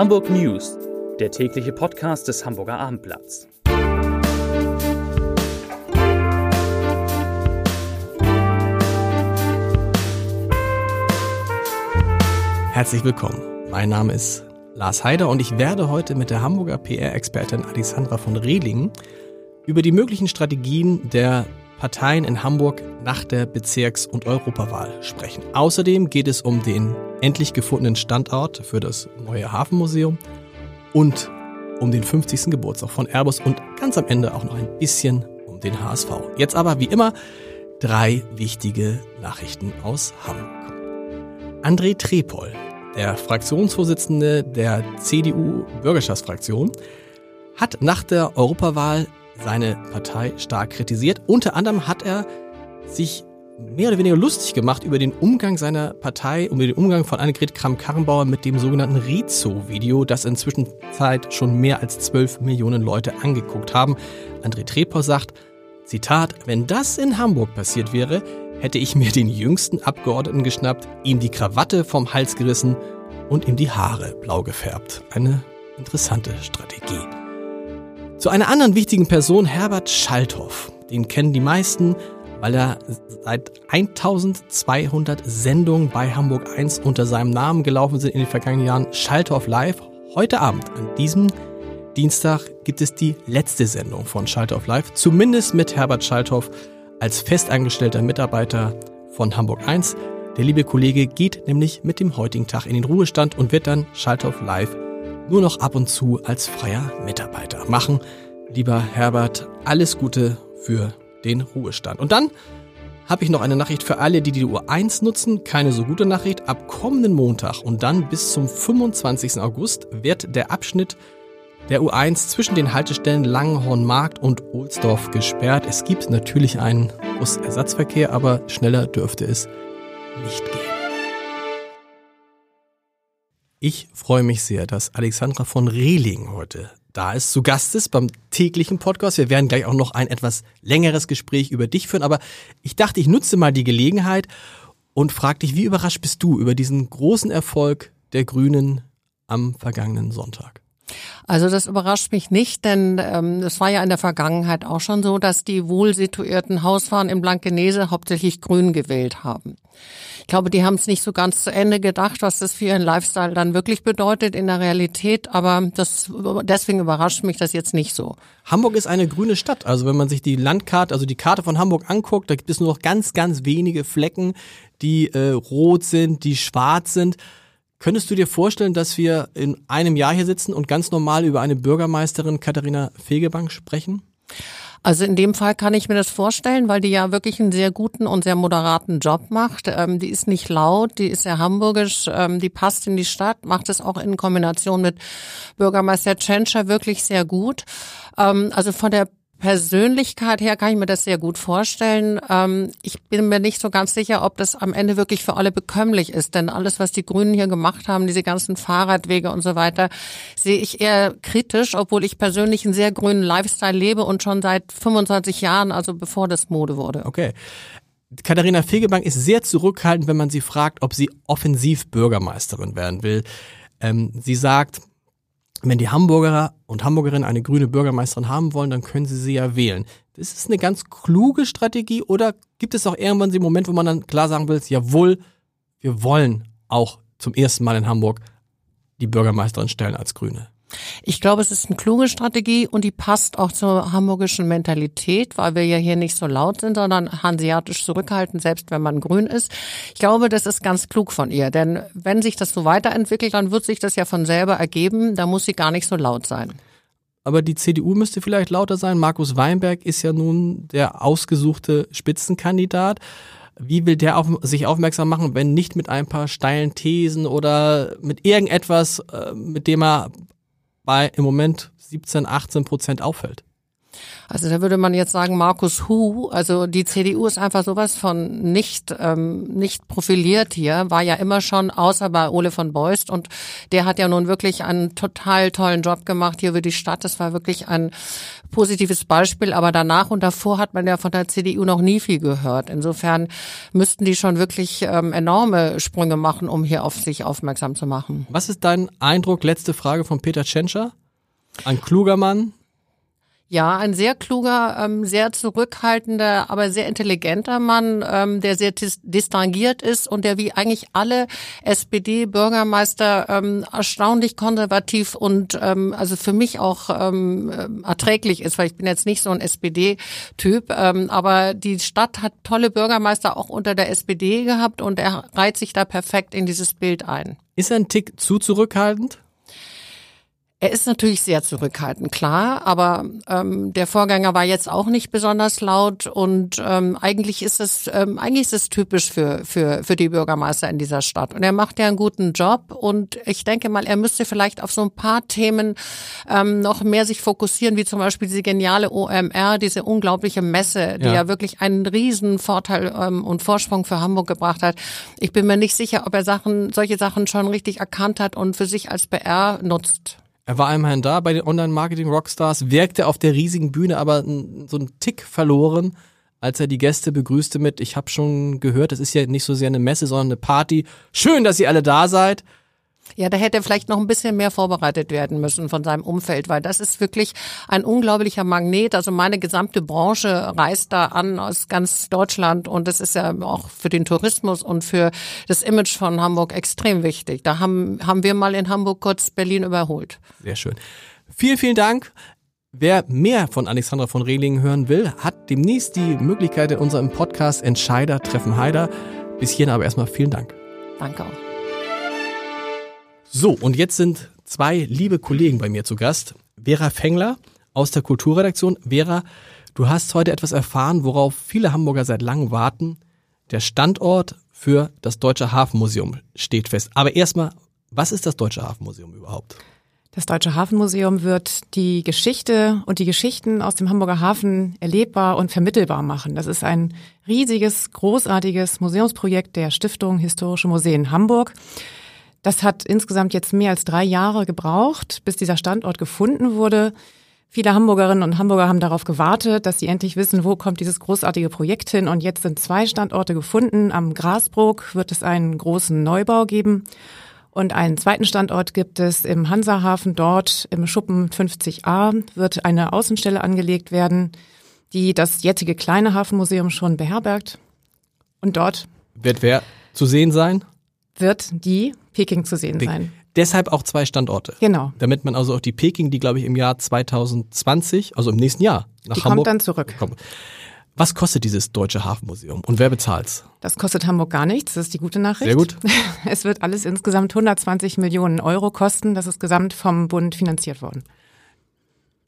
Hamburg News, der tägliche Podcast des Hamburger Abendblatts. Herzlich willkommen. Mein Name ist Lars Heider und ich werde heute mit der Hamburger PR-Expertin Alexandra von Rehlingen über die möglichen Strategien der Parteien in Hamburg nach der Bezirks- und Europawahl sprechen. Außerdem geht es um den endlich gefundenen Standort für das neue Hafenmuseum und um den 50. Geburtstag von Airbus und ganz am Ende auch noch ein bisschen um den HSV. Jetzt aber wie immer drei wichtige Nachrichten aus Hamburg. André Trepol, der Fraktionsvorsitzende der CDU-Bürgerschaftsfraktion, hat nach der Europawahl seine Partei stark kritisiert. Unter anderem hat er sich mehr oder weniger lustig gemacht über den Umgang seiner Partei über den Umgang von Annegret Kramp-Karrenbauer mit dem sogenannten Rizo-Video, das inzwischen Zeit schon mehr als 12 Millionen Leute angeguckt haben. André Trepor sagt, Zitat, wenn das in Hamburg passiert wäre, hätte ich mir den jüngsten Abgeordneten geschnappt, ihm die Krawatte vom Hals gerissen und ihm die Haare blau gefärbt. Eine interessante Strategie. Zu einer anderen wichtigen Person, Herbert Schalthoff. Den kennen die meisten, weil er seit 1200 Sendungen bei Hamburg 1 unter seinem Namen gelaufen sind in den vergangenen Jahren. Schalthoff Live. Heute Abend, an diesem Dienstag, gibt es die letzte Sendung von Schalthoff Live. Zumindest mit Herbert Schalthoff als festangestellter Mitarbeiter von Hamburg 1. Der liebe Kollege geht nämlich mit dem heutigen Tag in den Ruhestand und wird dann Schalthoff Live nur noch ab und zu als freier Mitarbeiter machen. Lieber Herbert, alles Gute für den Ruhestand. Und dann habe ich noch eine Nachricht für alle, die die Uhr 1 nutzen. Keine so gute Nachricht. Ab kommenden Montag und dann bis zum 25. August wird der Abschnitt der U1 zwischen den Haltestellen Langenhornmarkt und Ohlsdorf gesperrt. Es gibt natürlich einen Busersatzverkehr, aber schneller dürfte es nicht gehen. Ich freue mich sehr, dass Alexandra von Rehling heute da ist, zu Gast ist beim täglichen Podcast. Wir werden gleich auch noch ein etwas längeres Gespräch über dich führen, aber ich dachte, ich nutze mal die Gelegenheit und frage dich, wie überrascht bist du über diesen großen Erfolg der Grünen am vergangenen Sonntag? Also das überrascht mich nicht, denn ähm, es war ja in der Vergangenheit auch schon so, dass die wohl situierten Hausfahren in Blankenese hauptsächlich Grün gewählt haben. Ich glaube, die haben es nicht so ganz zu Ende gedacht, was das für ihren Lifestyle dann wirklich bedeutet in der Realität, aber das, deswegen überrascht mich das jetzt nicht so. Hamburg ist eine grüne Stadt. Also wenn man sich die Landkarte, also die Karte von Hamburg anguckt, da gibt es nur noch ganz, ganz wenige Flecken, die äh, rot sind, die schwarz sind. Könntest du dir vorstellen, dass wir in einem Jahr hier sitzen und ganz normal über eine Bürgermeisterin Katharina Fegebank sprechen? Also in dem Fall kann ich mir das vorstellen, weil die ja wirklich einen sehr guten und sehr moderaten Job macht. Ähm, die ist nicht laut, die ist sehr hamburgisch, ähm, die passt in die Stadt, macht es auch in Kombination mit Bürgermeister Tschentscher wirklich sehr gut. Ähm, also von der Persönlichkeit her kann ich mir das sehr gut vorstellen. Ähm, ich bin mir nicht so ganz sicher, ob das am Ende wirklich für alle bekömmlich ist, denn alles, was die Grünen hier gemacht haben, diese ganzen Fahrradwege und so weiter, sehe ich eher kritisch, obwohl ich persönlich einen sehr grünen Lifestyle lebe und schon seit 25 Jahren, also bevor das Mode wurde. Okay. Katharina Fegebank ist sehr zurückhaltend, wenn man sie fragt, ob sie offensiv Bürgermeisterin werden will. Ähm, sie sagt, wenn die Hamburger und Hamburgerinnen eine grüne Bürgermeisterin haben wollen, dann können sie sie ja wählen. Das ist eine ganz kluge Strategie oder gibt es auch irgendwann den Moment, wo man dann klar sagen will, jawohl, wir wollen auch zum ersten Mal in Hamburg die Bürgermeisterin stellen als Grüne? Ich glaube, es ist eine kluge Strategie und die passt auch zur hamburgischen Mentalität, weil wir ja hier nicht so laut sind, sondern hanseatisch zurückhalten, selbst wenn man grün ist. Ich glaube, das ist ganz klug von ihr, denn wenn sich das so weiterentwickelt, dann wird sich das ja von selber ergeben, da muss sie gar nicht so laut sein. Aber die CDU müsste vielleicht lauter sein. Markus Weinberg ist ja nun der ausgesuchte Spitzenkandidat. Wie will der auf, sich aufmerksam machen, wenn nicht mit ein paar steilen Thesen oder mit irgendetwas, äh, mit dem er bei im Moment 17, 18 Prozent auffällt? Also da würde man jetzt sagen, Markus Hu, also die CDU ist einfach sowas von nicht, ähm, nicht profiliert hier, war ja immer schon, außer bei Ole von Beust und der hat ja nun wirklich einen total tollen Job gemacht hier für die Stadt. Das war wirklich ein positives Beispiel, aber danach und davor hat man ja von der CDU noch nie viel gehört. Insofern müssten die schon wirklich ähm, enorme Sprünge machen, um hier auf sich aufmerksam zu machen. Was ist dein Eindruck, letzte Frage von Peter Tschentscher? Ein kluger Mann, ja, ein sehr kluger, ähm, sehr zurückhaltender, aber sehr intelligenter Mann, ähm, der sehr dis distinguiert ist und der wie eigentlich alle SPD-Bürgermeister ähm, erstaunlich konservativ und ähm, also für mich auch ähm, erträglich ist, weil ich bin jetzt nicht so ein SPD-Typ, ähm, aber die Stadt hat tolle Bürgermeister auch unter der SPD gehabt und er reiht sich da perfekt in dieses Bild ein. Ist er ein Tick zu zurückhaltend? Er ist natürlich sehr zurückhaltend, klar, aber ähm, der Vorgänger war jetzt auch nicht besonders laut und ähm, eigentlich ist es ähm, eigentlich ist es typisch für für für die Bürgermeister in dieser Stadt und er macht ja einen guten Job und ich denke mal, er müsste vielleicht auf so ein paar Themen ähm, noch mehr sich fokussieren, wie zum Beispiel diese geniale OMR, diese unglaubliche Messe, die ja, ja wirklich einen riesen Vorteil ähm, und Vorsprung für Hamburg gebracht hat. Ich bin mir nicht sicher, ob er Sachen solche Sachen schon richtig erkannt hat und für sich als PR nutzt. Er war immerhin da bei den Online-Marketing-Rockstars, wirkte auf der riesigen Bühne aber so einen Tick verloren, als er die Gäste begrüßte mit, ich habe schon gehört, es ist ja nicht so sehr eine Messe, sondern eine Party. Schön, dass ihr alle da seid. Ja, da hätte vielleicht noch ein bisschen mehr vorbereitet werden müssen von seinem Umfeld, weil das ist wirklich ein unglaublicher Magnet. Also meine gesamte Branche reist da an aus ganz Deutschland und das ist ja auch für den Tourismus und für das Image von Hamburg extrem wichtig. Da haben, haben wir mal in Hamburg kurz Berlin überholt. Sehr schön. Vielen, vielen Dank. Wer mehr von Alexandra von Rehlingen hören will, hat demnächst die Möglichkeit in unserem Podcast Entscheider treffen Heider. Bis hierhin aber erstmal vielen Dank. Danke auch. So, und jetzt sind zwei liebe Kollegen bei mir zu Gast. Vera Fengler aus der Kulturredaktion. Vera, du hast heute etwas erfahren, worauf viele Hamburger seit langem warten. Der Standort für das Deutsche Hafenmuseum steht fest. Aber erstmal, was ist das Deutsche Hafenmuseum überhaupt? Das Deutsche Hafenmuseum wird die Geschichte und die Geschichten aus dem Hamburger Hafen erlebbar und vermittelbar machen. Das ist ein riesiges, großartiges Museumsprojekt der Stiftung Historische Museen Hamburg. Das hat insgesamt jetzt mehr als drei Jahre gebraucht, bis dieser Standort gefunden wurde. Viele Hamburgerinnen und Hamburger haben darauf gewartet, dass sie endlich wissen, wo kommt dieses großartige Projekt hin. Und jetzt sind zwei Standorte gefunden. Am Grasbrook wird es einen großen Neubau geben. Und einen zweiten Standort gibt es im Hansahafen. Dort im Schuppen 50a wird eine Außenstelle angelegt werden, die das jetzige kleine Hafenmuseum schon beherbergt. Und dort wird wer zu sehen sein? Wird die Peking zu sehen sein. Deshalb auch zwei Standorte. Genau. Damit man also auch die Peking, die glaube ich im Jahr 2020, also im nächsten Jahr nach die Hamburg kommt dann zurück. Kommt. Was kostet dieses Deutsche Hafenmuseum und wer bezahlt's? Das kostet Hamburg gar nichts, das ist die gute Nachricht. Sehr gut. Es wird alles insgesamt 120 Millionen Euro kosten. Das ist gesamt vom Bund finanziert worden.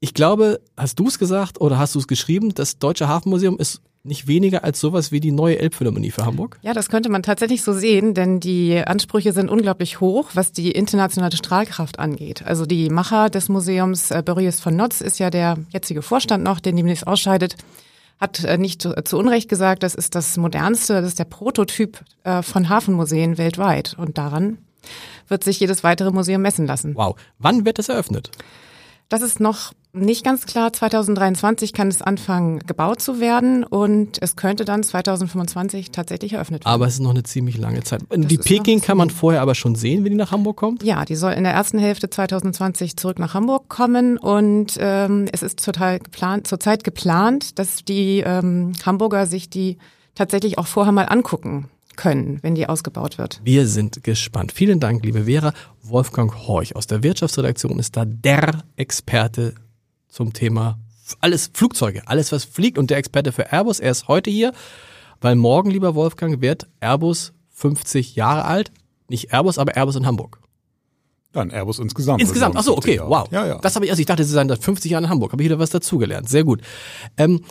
Ich glaube, hast du es gesagt oder hast du es geschrieben, das Deutsche Hafenmuseum ist nicht weniger als sowas wie die neue Elbphilharmonie für Hamburg? Ja, das könnte man tatsächlich so sehen, denn die Ansprüche sind unglaublich hoch, was die internationale Strahlkraft angeht. Also die Macher des Museums, äh, Boris von Notz, ist ja der jetzige Vorstand noch, der demnächst ausscheidet, hat äh, nicht zu, zu, Unrecht gesagt, das ist das modernste, das ist der Prototyp äh, von Hafenmuseen weltweit. Und daran wird sich jedes weitere Museum messen lassen. Wow. Wann wird es eröffnet? Das ist noch nicht ganz klar. 2023 kann es anfangen, gebaut zu werden und es könnte dann 2025 tatsächlich eröffnet werden. Aber es ist noch eine ziemlich lange Zeit. Das die Peking kann man vorher aber schon sehen, wenn die nach Hamburg kommt? Ja, die soll in der ersten Hälfte 2020 zurück nach Hamburg kommen und ähm, es ist total geplant, zurzeit geplant, dass die ähm, Hamburger sich die tatsächlich auch vorher mal angucken können, wenn die ausgebaut wird. Wir sind gespannt. Vielen Dank, liebe Vera. Wolfgang Horch aus der Wirtschaftsredaktion ist da der Experte zum Thema alles Flugzeuge, alles was fliegt und der Experte für Airbus. Er ist heute hier, weil morgen, lieber Wolfgang, wird Airbus 50 Jahre alt. Nicht Airbus, aber Airbus in Hamburg. Dann Airbus insgesamt. Insgesamt, ach so, okay, wow. Ja, ja. Das habe ich, also ich dachte, Sie seien seit 50 Jahren in Hamburg. Habe ich wieder was dazugelernt. Sehr gut. Ähm,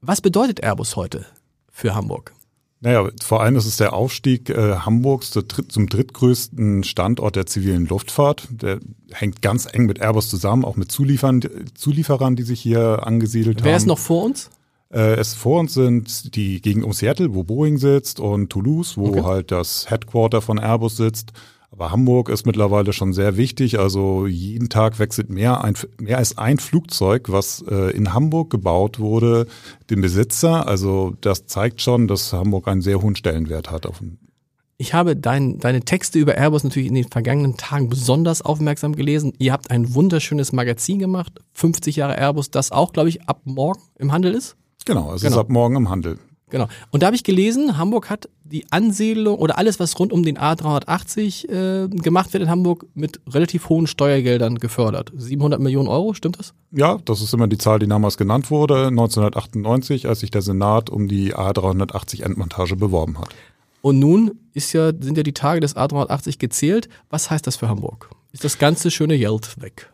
was bedeutet Airbus heute für Hamburg? Naja, vor allem ist es der Aufstieg äh, Hamburgs zu, zum drittgrößten Standort der zivilen Luftfahrt. Der hängt ganz eng mit Airbus zusammen, auch mit Zulieferern, Zulieferern die sich hier angesiedelt Wer haben. Wer ist noch vor uns? Äh, es vor uns sind die Gegend um Seattle, wo Boeing sitzt, und Toulouse, wo okay. halt das Headquarter von Airbus sitzt. Aber Hamburg ist mittlerweile schon sehr wichtig. Also jeden Tag wechselt mehr, ein, mehr als ein Flugzeug, was äh, in Hamburg gebaut wurde, den Besitzer. Also das zeigt schon, dass Hamburg einen sehr hohen Stellenwert hat. Ich habe dein, deine Texte über Airbus natürlich in den vergangenen Tagen besonders aufmerksam gelesen. Ihr habt ein wunderschönes Magazin gemacht, 50 Jahre Airbus, das auch, glaube ich, ab morgen im Handel ist. Genau, es genau. ist ab morgen im Handel. Genau. Und da habe ich gelesen, Hamburg hat die Ansiedlung oder alles, was rund um den A380 äh, gemacht wird in Hamburg, mit relativ hohen Steuergeldern gefördert. 700 Millionen Euro, stimmt das? Ja, das ist immer die Zahl, die damals genannt wurde, 1998, als sich der Senat um die A380 Endmontage beworben hat. Und nun ist ja, sind ja die Tage des A380 gezählt. Was heißt das für Hamburg? Ist das ganze schöne Geld weg?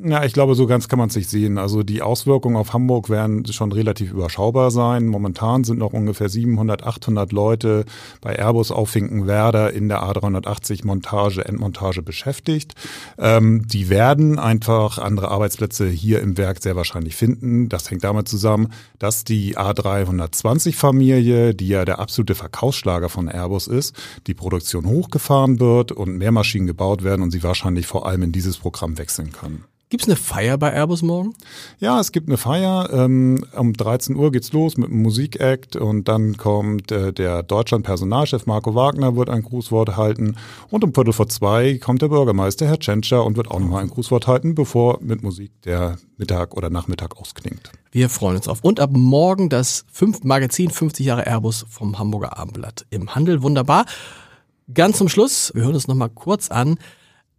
Ja, ich glaube, so ganz kann man es nicht sehen. Also die Auswirkungen auf Hamburg werden schon relativ überschaubar sein. Momentan sind noch ungefähr 700, 800 Leute bei Airbus auf Finkenwerder in der A380 Montage, Endmontage beschäftigt. Ähm, die werden einfach andere Arbeitsplätze hier im Werk sehr wahrscheinlich finden. Das hängt damit zusammen, dass die A320 Familie, die ja der absolute Verkaufsschlager von Airbus ist, die Produktion hochgefahren wird und mehr Maschinen gebaut werden und sie wahrscheinlich vor allem in dieses Programm wechseln kann. Gibt es eine Feier bei Airbus morgen? Ja, es gibt eine Feier. Ähm, um 13 Uhr geht's los mit einem Musikakt und dann kommt äh, der Deutschland-Personalchef Marco Wagner, wird ein Grußwort halten und um Viertel vor zwei kommt der Bürgermeister Herr Tschentscher und wird auch nochmal ein Grußwort halten, bevor mit Musik der Mittag oder Nachmittag ausklingt. Wir freuen uns auf. Und ab morgen das fünf Magazin 50 Jahre Airbus vom Hamburger Abendblatt im Handel. Wunderbar. Ganz zum Schluss, wir hören uns nochmal kurz an,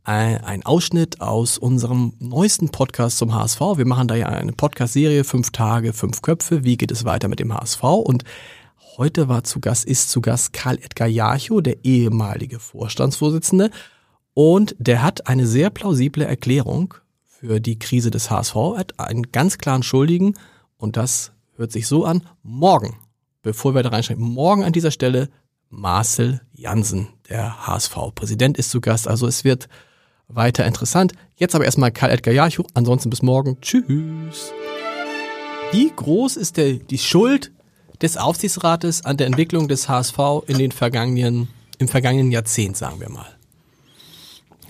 ein Ausschnitt aus unserem neuesten Podcast zum HSV. Wir machen da ja eine Podcast-Serie, fünf Tage, fünf Köpfe. Wie geht es weiter mit dem HSV? Und heute war zu Gast, ist zu Gast Karl Edgar Jarchow, der ehemalige Vorstandsvorsitzende. Und der hat eine sehr plausible Erklärung für die Krise des HSV. Er hat einen ganz klaren Schuldigen. Und das hört sich so an. Morgen, bevor wir da reinschreiben, morgen an dieser Stelle Marcel Jansen, der HSV-Präsident, ist zu Gast. Also es wird weiter interessant. Jetzt aber erstmal Karl-Edgar Jarchow. Ansonsten bis morgen. Tschüss. Wie groß ist der, die Schuld des Aufsichtsrates an der Entwicklung des HSV in den vergangenen, im vergangenen Jahrzehnt, sagen wir mal?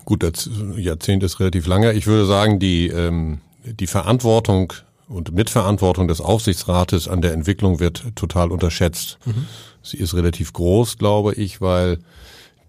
Gut, das Jahrzehnt ist relativ lange. Ich würde sagen, die, ähm, die Verantwortung und Mitverantwortung des Aufsichtsrates an der Entwicklung wird total unterschätzt. Mhm. Sie ist relativ groß, glaube ich, weil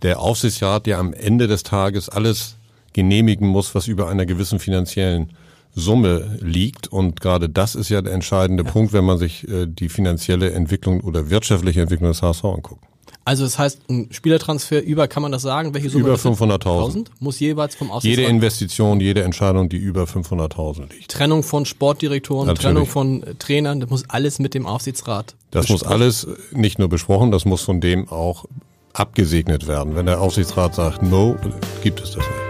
der Aufsichtsrat ja am Ende des Tages alles genehmigen muss, was über einer gewissen finanziellen Summe liegt. Und gerade das ist ja der entscheidende ja. Punkt, wenn man sich äh, die finanzielle Entwicklung oder wirtschaftliche Entwicklung des HSV anguckt. Also das heißt, ein Spielertransfer über, kann man das sagen? Welche Summe? Über 500.000. Muss jeweils vom Aufsichtsrat... Jede Investition, jede Entscheidung, die über 500.000 liegt. Trennung von Sportdirektoren, Natürlich. Trennung von Trainern, das muss alles mit dem Aufsichtsrat Das besprochen. muss alles nicht nur besprochen, das muss von dem auch abgesegnet werden. Wenn der Aufsichtsrat sagt, no, gibt es das nicht.